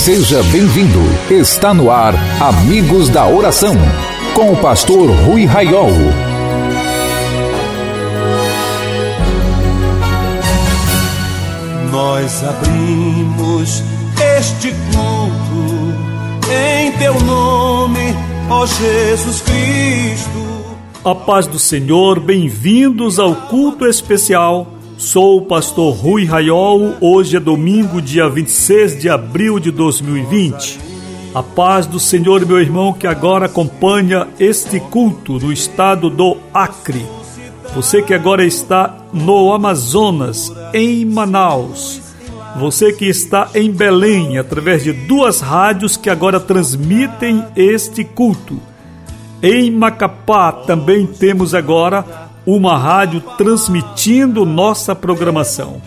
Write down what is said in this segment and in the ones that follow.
Seja bem-vindo. Está no ar Amigos da Oração, com o pastor Rui Raiol. Nós abrimos este culto em teu nome, ó Jesus Cristo. A paz do Senhor, bem-vindos ao culto especial Sou o pastor Rui Raiol. Hoje é domingo, dia 26 de abril de 2020. A paz do Senhor, meu irmão, que agora acompanha este culto no estado do Acre. Você que agora está no Amazonas, em Manaus. Você que está em Belém, através de duas rádios que agora transmitem este culto. Em Macapá também temos agora uma rádio transmitindo nossa programação.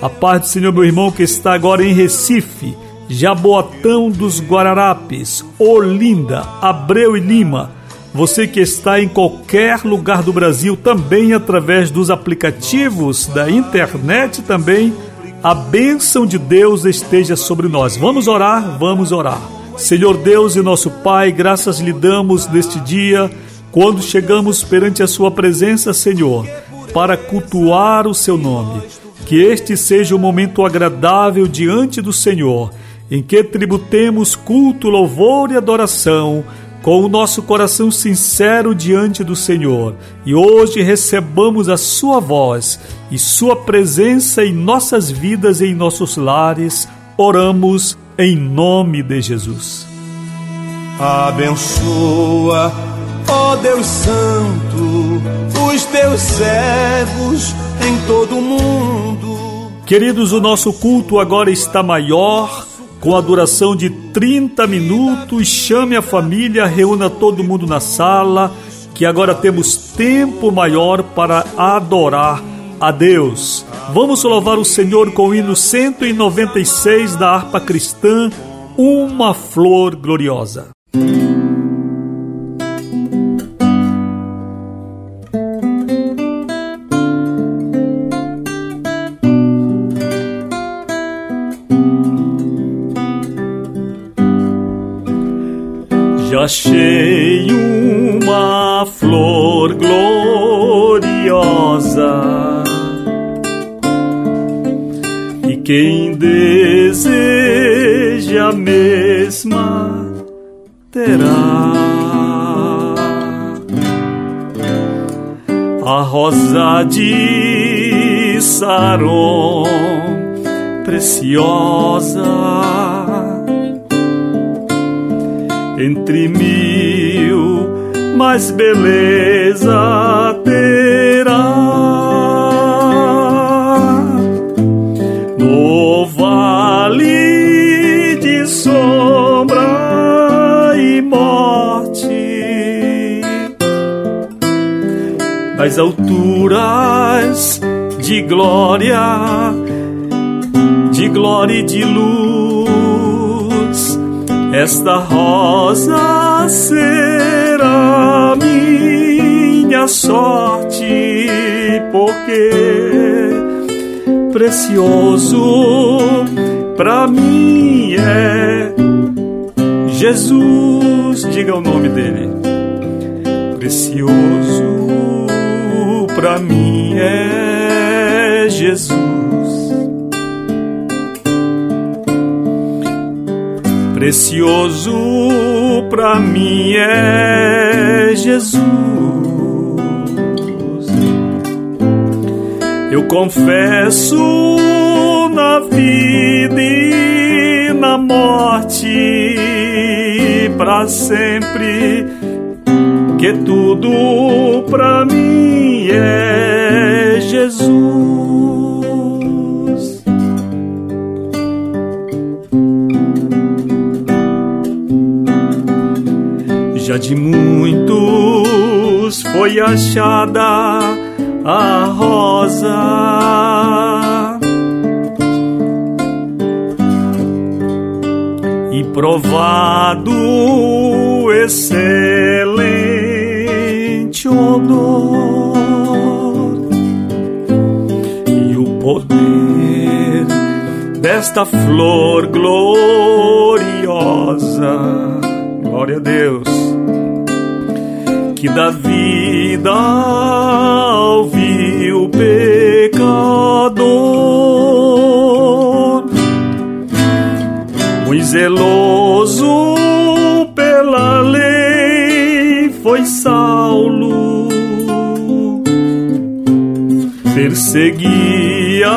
A paz do Senhor, meu irmão, que está agora em Recife, Jaboatão dos Guararapes, Olinda, Abreu e Lima. Você que está em qualquer lugar do Brasil, também através dos aplicativos da internet, também a bênção de Deus esteja sobre nós. Vamos orar, vamos orar. Senhor Deus e nosso Pai, graças lhe damos neste dia quando chegamos perante a Sua presença, Senhor, para cultuar o Seu nome. Que este seja um momento agradável diante do Senhor, em que tributemos culto, louvor e adoração com o nosso coração sincero diante do Senhor. E hoje recebamos a Sua voz e Sua presença em nossas vidas e em nossos lares. Oramos em nome de Jesus. Abençoa Ó oh Deus Santo, os teus servos em todo o mundo. Queridos, o nosso culto agora está maior, com a duração de 30 minutos. Chame a família, reúna todo mundo na sala, que agora temos tempo maior para adorar a Deus. Vamos louvar o Senhor com o hino 196 da harpa cristã, Uma Flor Gloriosa. Achei uma flor gloriosa. E quem deseja a mesma terá. A rosa de Saron preciosa entre mil, mais beleza terá. No vale de sombra e morte, nas alturas de glória, de glória e de luz esta rosa será minha sorte, porque precioso para mim é Jesus. Diga o nome dele. Precioso para mim é Jesus. Precioso para mim é Jesus. Eu confesso na vida e na morte para sempre que tudo para mim é Jesus. De muitos foi achada a rosa e provado excelente odor e o poder desta flor gloriosa. Glória a Deus. Que dá vida ao pecador. Muito zeloso pela lei foi Saulo. Perseguia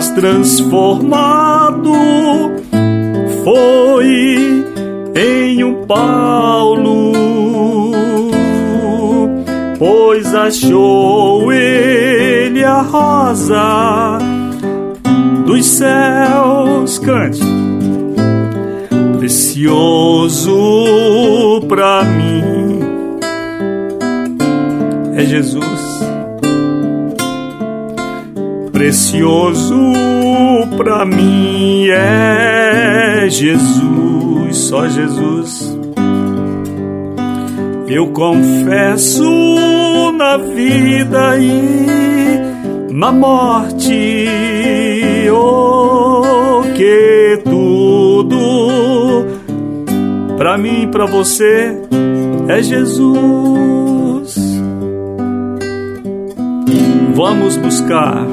mas transformado foi em um Paulo, pois achou ele a rosa dos céus, cante, precioso para mim é Jesus precioso para mim é Jesus, só Jesus. Eu confesso na vida e na morte, oh, que tudo para mim, para você é Jesus. Vamos buscar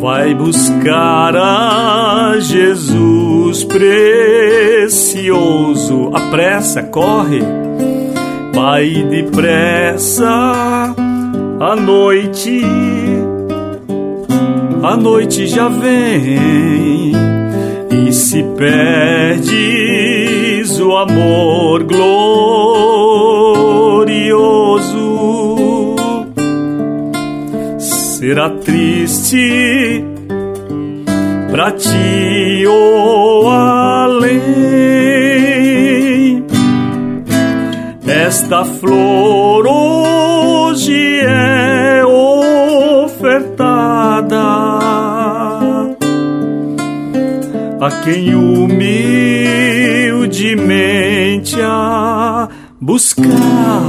Vai buscar a Jesus precioso. Apressa, corre. Vai depressa. A noite, a noite já vem. E se perdes o amor glorioso será triste pra ti ou oh, além. Esta flor hoje é ofertada a quem humildemente a buscar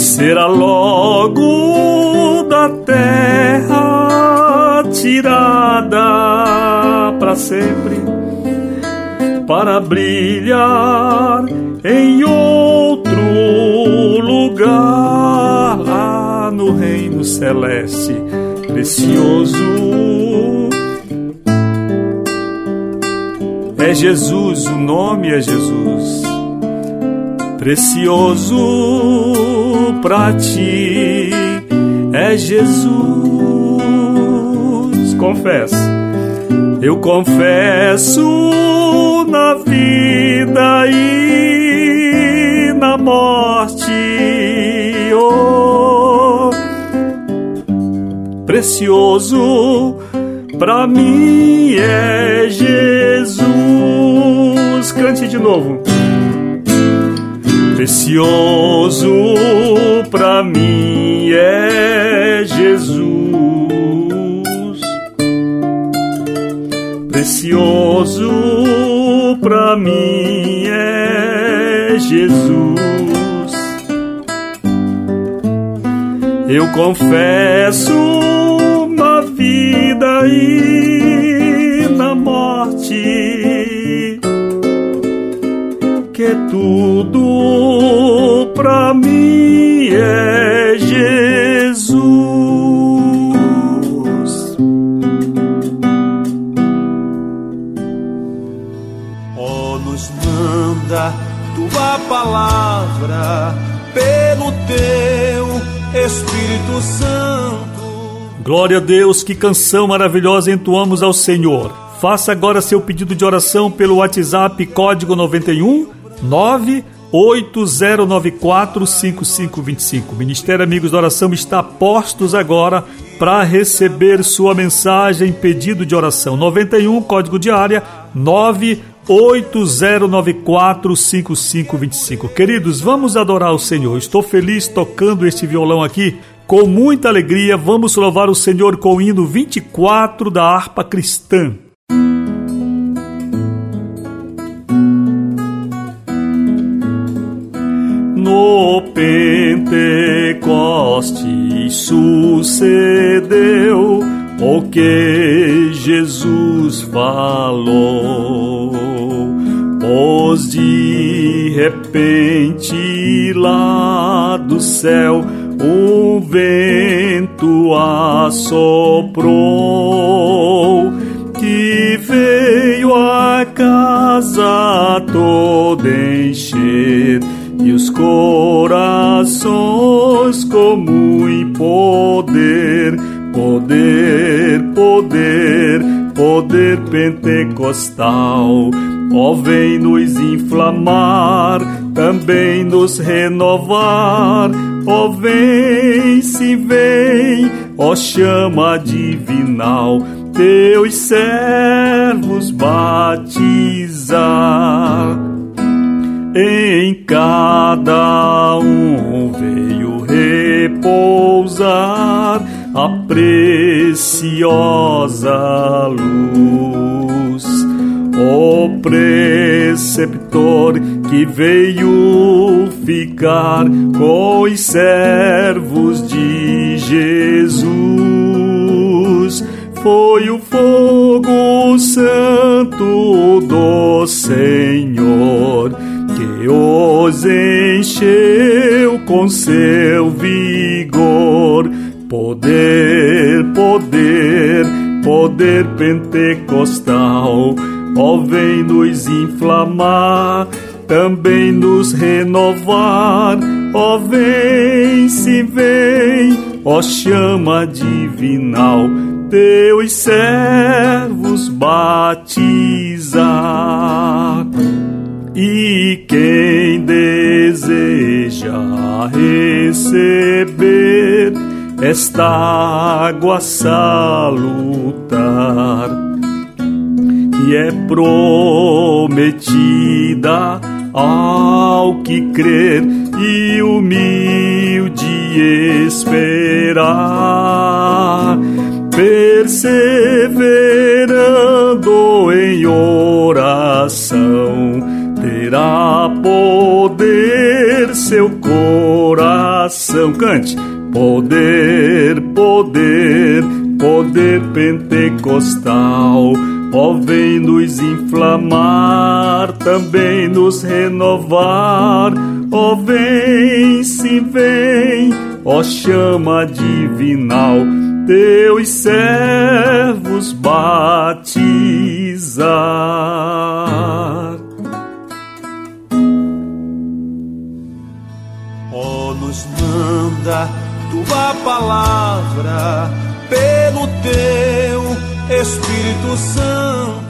será logo da terra tirada para sempre, para brilhar em outro lugar lá no reino celeste precioso. É Jesus, o nome é Jesus precioso para ti é Jesus. Confesso, eu confesso na vida e na morte. Oh, precioso para mim é Jesus. Cante de novo precioso para mim é Jesus. Precioso para mim é Jesus. Eu confesso na vida e na morte que tudo para mim é Jesus. Oh, nos manda tua palavra pelo teu Espírito Santo. Glória a Deus, que canção maravilhosa entoamos ao Senhor. Faça agora seu pedido de oração pelo WhatsApp código 91 980945525. Ministério Amigos da Oração está postos agora para receber sua mensagem, pedido de oração. 91, código de área 980945525. Queridos, vamos adorar o Senhor. Estou feliz tocando este violão aqui. Com muita alegria, vamos louvar o Senhor com o hino 24 da harpa cristã. Pentecostes sucedeu o que Jesus falou. Pois de repente lá do céu um vento assoprou que veio a casa toda encher corações como em poder, poder, poder, poder pentecostal. Ó, vem nos inflamar, também nos renovar. Ó, vem, se vem, ó, chama divinal, teus servos batizar em cada um veio repousar a preciosa luz. O preceptor que veio ficar com os servos de Jesus foi o fogo santo do Senhor que os encheu com seu vigor. Poder, poder, poder pentecostal, ó, vem nos inflamar, também nos renovar, ó, vem, se vem, ó, chama divinal, teus servos batizar. E quem deseja receber esta água salutar, que é prometida ao que crer e humilde esperar, perseverando em oração terá poder seu coração. Cante. Poder, poder, poder pentecostal. Ó, vem nos inflamar, também nos renovar. Ó, vem, se vem, ó, chama divinal, teus servos batizar. Tua palavra pelo teu Espírito Santo.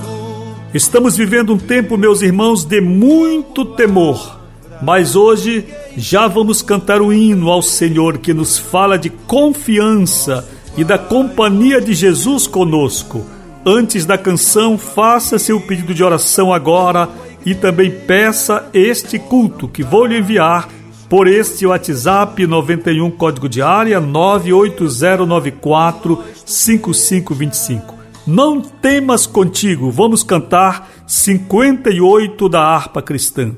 Estamos vivendo um tempo, meus irmãos, de muito temor. Mas hoje já vamos cantar o hino ao Senhor que nos fala de confiança e da companhia de Jesus conosco. Antes da canção, faça seu pedido de oração agora e também peça este culto que vou lhe enviar por este WhatsApp 91 código de área 98094 5525. Não temas contigo, vamos cantar 58 da harpa cristã.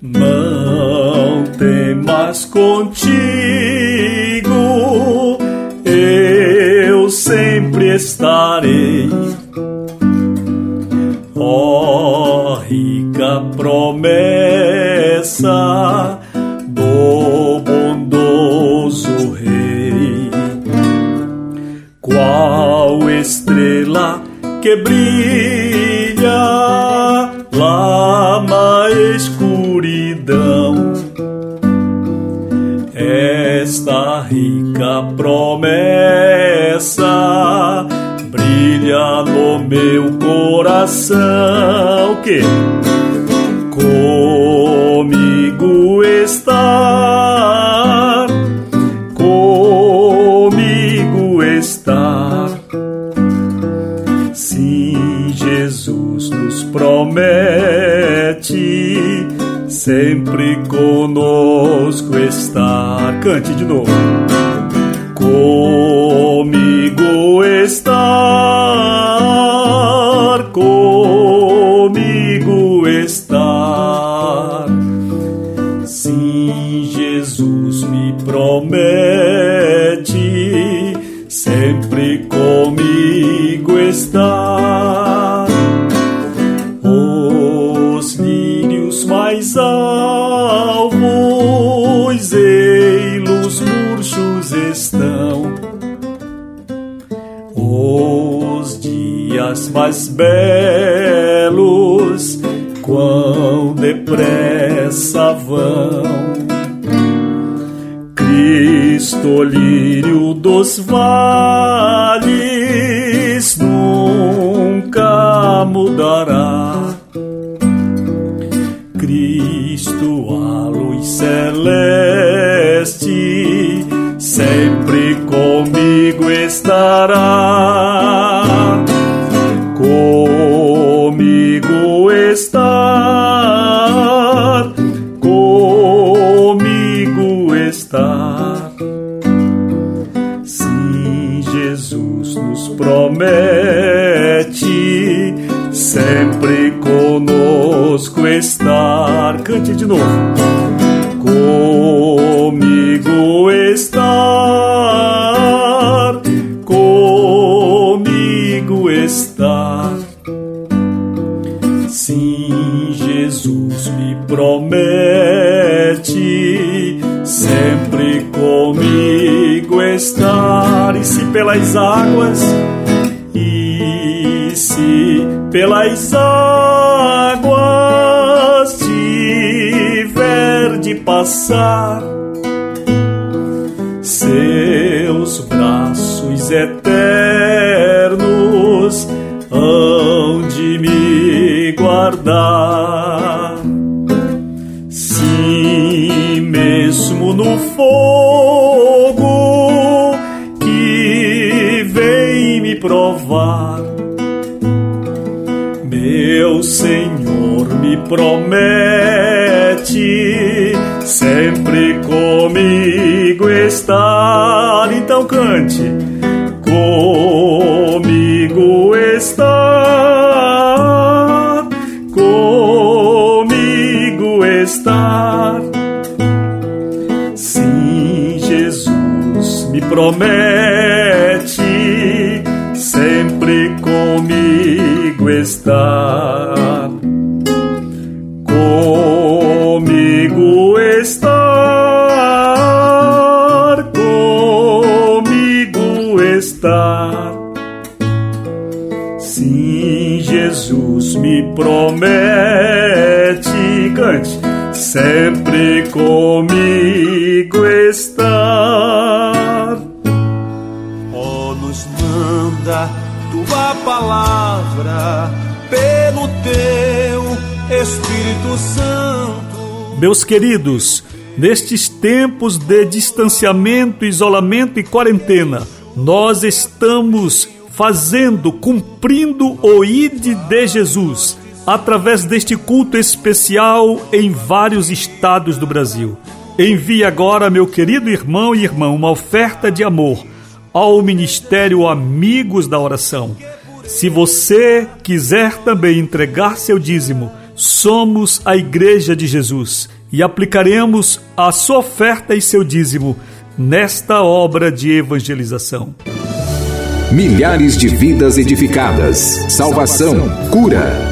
Não temas contigo sempre estarei. Coração. Que comigo está, comigo está. Sim, Jesus nos promete sempre conosco estar. Cante de novo. Comigo estar, estar. Os lírios mais alvos, eilos murchos estão. Os dias mais belos, quão depressa vão. Cristo, lírio dos vales, mudará. Cristo, pelas águas, e se pelas águas tiver de passar, seus braços eternos hão de me guardar. Promete sempre comigo estar. Então cante, comigo estar, comigo estar. Sim, Jesus me promete sempre comigo estar. Promete, cante, sempre comigo estar. Ó, nos manda tua palavra pelo teu Espírito Santo. Meus queridos, nestes tempos de distanciamento, isolamento e quarentena, nós estamos fazendo, cumprindo o ID de Jesus através deste culto especial em vários estados do Brasil. Envie agora, meu querido irmão e irmã, uma oferta de amor ao Ministério Amigos da Oração. Se você quiser também entregar seu dízimo, somos a Igreja de Jesus e aplicaremos a sua oferta e seu dízimo nesta obra de evangelização. Milhares de vidas edificadas, salvação, cura.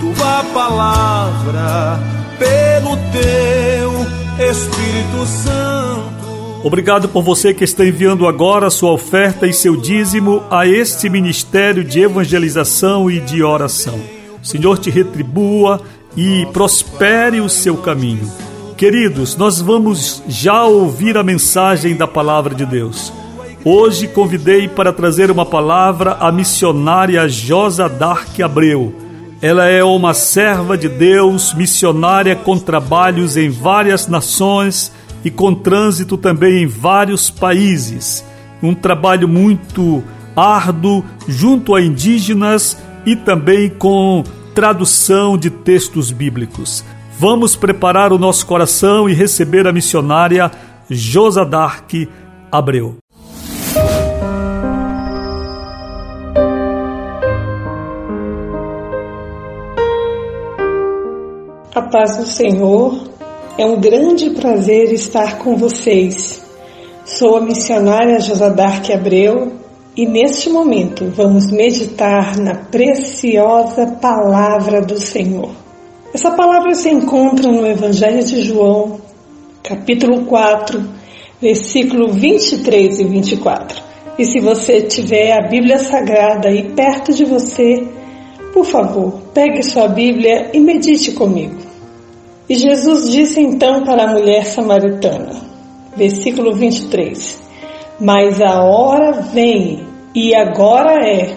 tua palavra pelo teu Espírito Santo. Obrigado por você que está enviando agora sua oferta e seu dízimo a este ministério de evangelização e de oração. O Senhor te retribua e prospere o seu caminho. Queridos, nós vamos já ouvir a mensagem da palavra de Deus. Hoje convidei para trazer uma palavra a missionária Josa Dark Abreu. Ela é uma serva de Deus, missionária com trabalhos em várias nações e com trânsito também em vários países. Um trabalho muito árduo junto a indígenas e também com tradução de textos bíblicos. Vamos preparar o nosso coração e receber a missionária Josadark Abreu. A paz do Senhor, é um grande prazer estar com vocês. Sou a missionária Josadark Abreu e neste momento vamos meditar na preciosa palavra do Senhor. Essa palavra se encontra no Evangelho de João, capítulo 4, versículo 23 e 24. E se você tiver a Bíblia Sagrada aí perto de você, por favor, pegue sua Bíblia e medite comigo. E Jesus disse então para a mulher samaritana, versículo 23: Mas a hora vem e agora é,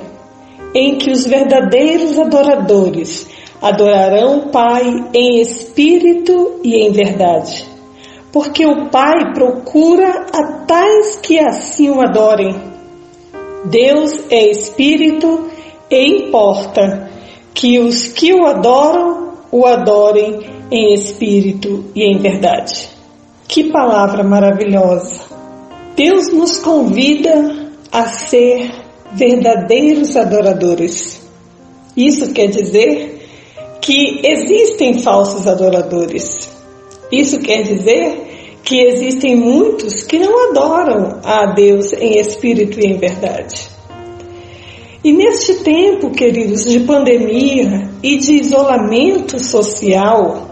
em que os verdadeiros adoradores adorarão o Pai em espírito e em verdade. Porque o Pai procura a tais que assim o adorem. Deus é espírito e importa que os que o adoram o adorem em espírito e em verdade. Que palavra maravilhosa! Deus nos convida a ser verdadeiros adoradores. Isso quer dizer que existem falsos adoradores. Isso quer dizer que existem muitos que não adoram a Deus em espírito e em verdade. E neste tempo, queridos, de pandemia e de isolamento social,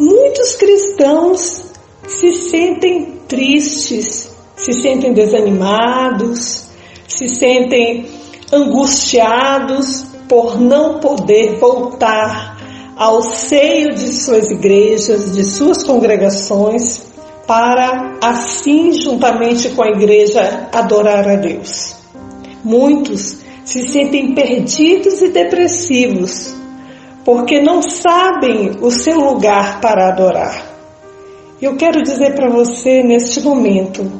muitos cristãos se sentem tristes, se sentem desanimados, se sentem angustiados por não poder voltar ao seio de suas igrejas, de suas congregações, para assim, juntamente com a igreja, adorar a Deus. Muitos se sentem perdidos e depressivos porque não sabem o seu lugar para adorar. Eu quero dizer para você neste momento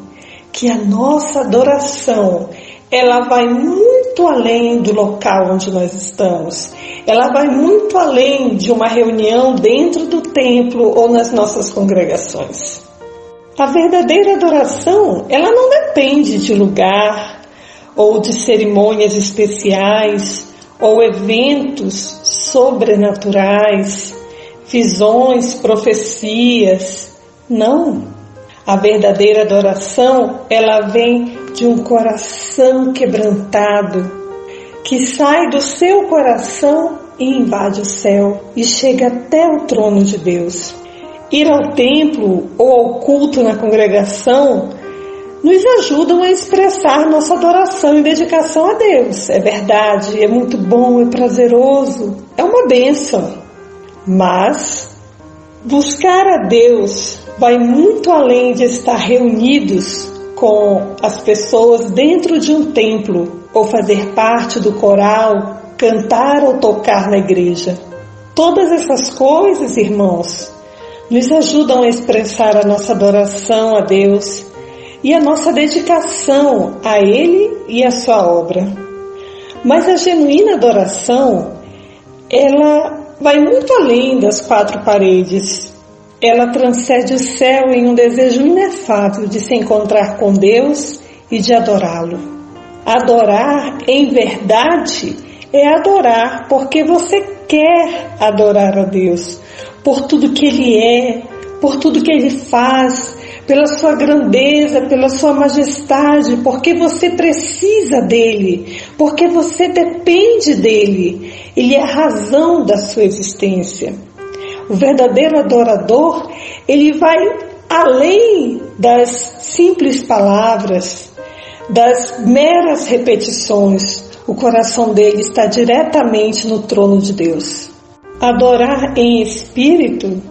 que a nossa adoração ela vai muito além do local onde nós estamos. Ela vai muito além de uma reunião dentro do templo ou nas nossas congregações. A verdadeira adoração, ela não depende de lugar ou de cerimônias especiais ou eventos sobrenaturais, visões, profecias. Não. A verdadeira adoração, ela vem de um coração quebrantado, que sai do seu coração e invade o céu e chega até o trono de Deus. Ir ao templo ou ao culto na congregação nos ajudam a expressar nossa adoração e dedicação a Deus. É verdade, é muito bom, é prazeroso, é uma bênção. Mas buscar a Deus vai muito além de estar reunidos com as pessoas dentro de um templo ou fazer parte do coral, cantar ou tocar na igreja. Todas essas coisas, irmãos, nos ajudam a expressar a nossa adoração a Deus e a nossa dedicação a Ele e a Sua obra. Mas a genuína adoração, ela vai muito além das quatro paredes ela transcende o céu em um desejo inefável de se encontrar com Deus e de adorá-lo. Adorar em verdade é adorar porque você quer adorar a Deus, por tudo que Ele é, por tudo que Ele faz, pela sua grandeza, pela sua majestade, porque você precisa dele, porque você depende dele. Ele é a razão da sua existência. O verdadeiro adorador, ele vai além das simples palavras, das meras repetições. O coração dele está diretamente no trono de Deus. Adorar em espírito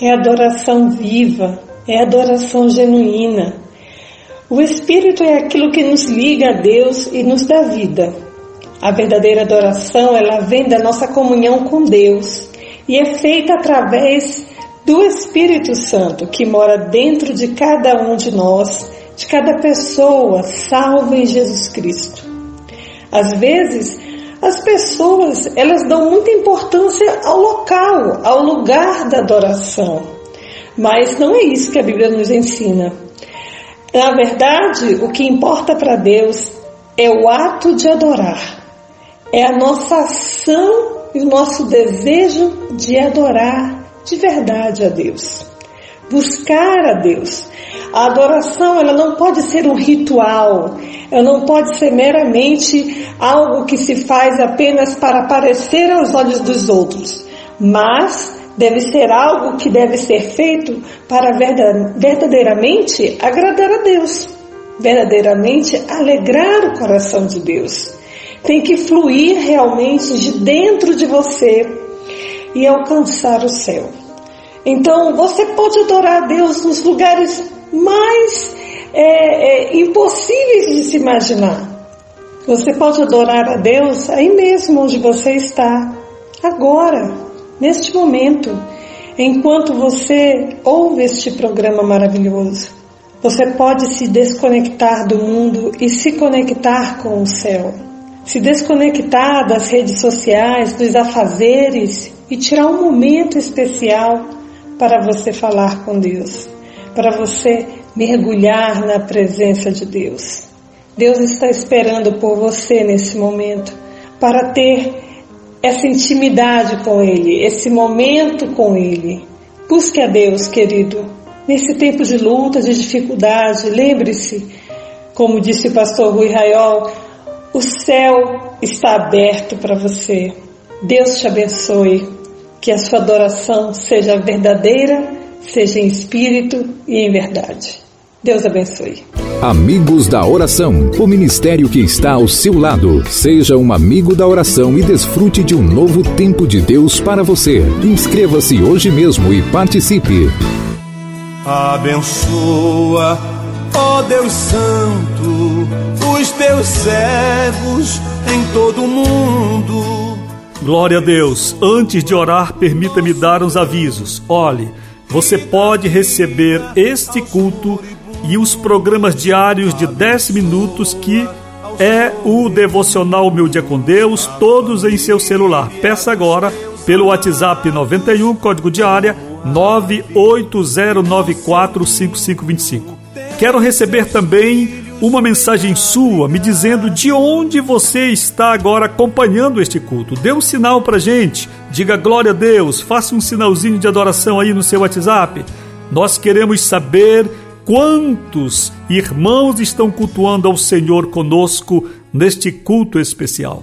é adoração viva, é adoração genuína. O Espírito é aquilo que nos liga a Deus e nos dá vida. A verdadeira adoração, ela vem da nossa comunhão com Deus e é feita através do Espírito Santo que mora dentro de cada um de nós, de cada pessoa salva em Jesus Cristo. Às vezes, as pessoas, elas dão muita importância ao local, ao lugar da adoração. Mas não é isso que a Bíblia nos ensina. Na verdade, o que importa para Deus é o ato de adorar. É a nossa ação e o nosso desejo de adorar de verdade a Deus. Buscar a Deus. A adoração, ela não pode ser um ritual, ela não pode ser meramente algo que se faz apenas para aparecer aos olhos dos outros, mas deve ser algo que deve ser feito para verdadeiramente agradar a Deus, verdadeiramente alegrar o coração de Deus. Tem que fluir realmente de dentro de você e alcançar o céu. Então você pode adorar a Deus nos lugares mais é, é, impossíveis de se imaginar. Você pode adorar a Deus aí mesmo onde você está, agora, neste momento, enquanto você ouve este programa maravilhoso. Você pode se desconectar do mundo e se conectar com o céu. Se desconectar das redes sociais, dos afazeres e tirar um momento especial para você falar com Deus, para você mergulhar na presença de Deus. Deus está esperando por você nesse momento para ter essa intimidade com Ele, esse momento com Ele. Busque a Deus, querido. Nesse tempo de luta, de dificuldade, lembre-se, como disse o pastor Rui Raiol, o céu está aberto para você. Deus te abençoe. Que a sua adoração seja verdadeira, seja em espírito e em verdade. Deus abençoe. Amigos da Oração, o ministério que está ao seu lado. Seja um amigo da oração e desfrute de um novo tempo de Deus para você. Inscreva-se hoje mesmo e participe. Abençoa, ó Deus Santo, os teus servos em todo o mundo Glória a Deus. Antes de orar, permita-me dar uns avisos. Olhe, você pode receber este culto e os programas diários de 10 minutos que é o devocional Meu Dia com Deus, todos em seu celular. Peça agora pelo WhatsApp 91 código de área 980945525. Quero receber também uma mensagem sua me dizendo de onde você está agora acompanhando este culto. Dê um sinal para gente, diga glória a Deus, faça um sinalzinho de adoração aí no seu WhatsApp. Nós queremos saber quantos irmãos estão cultuando ao Senhor conosco neste culto especial.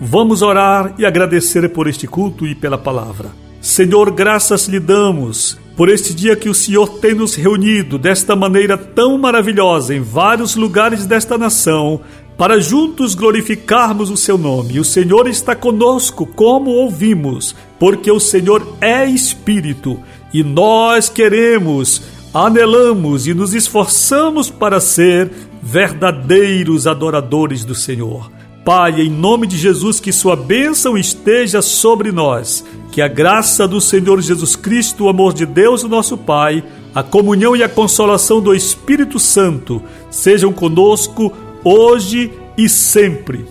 Vamos orar e agradecer por este culto e pela palavra. Senhor, graças lhe damos por este dia que o Senhor tem nos reunido desta maneira tão maravilhosa em vários lugares desta nação, para juntos glorificarmos o seu nome. O Senhor está conosco, como ouvimos, porque o Senhor é Espírito e nós queremos, anelamos e nos esforçamos para ser verdadeiros adoradores do Senhor. Pai, em nome de Jesus, que Sua bênção esteja sobre nós, que a graça do Senhor Jesus Cristo, o amor de Deus, o nosso Pai, a comunhão e a consolação do Espírito Santo sejam conosco hoje e sempre.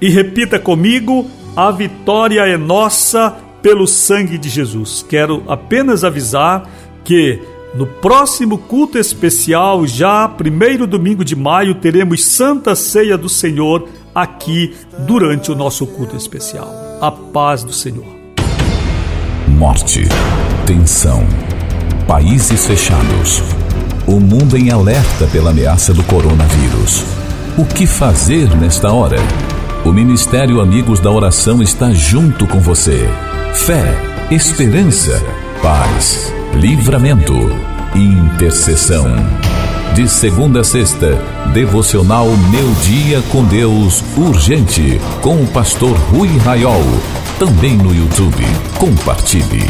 E repita comigo: a vitória é nossa pelo sangue de Jesus. Quero apenas avisar que no próximo culto especial, já primeiro domingo de maio, teremos Santa Ceia do Senhor aqui durante o nosso culto especial. A paz do Senhor. Morte, tensão, países fechados, o mundo em alerta pela ameaça do coronavírus. O que fazer nesta hora? O Ministério Amigos da Oração está junto com você. Fé, esperança, paz, livramento, intercessão. De segunda a sexta, devocional Meu Dia com Deus Urgente, com o pastor Rui Raiol. Também no YouTube. Compartilhe.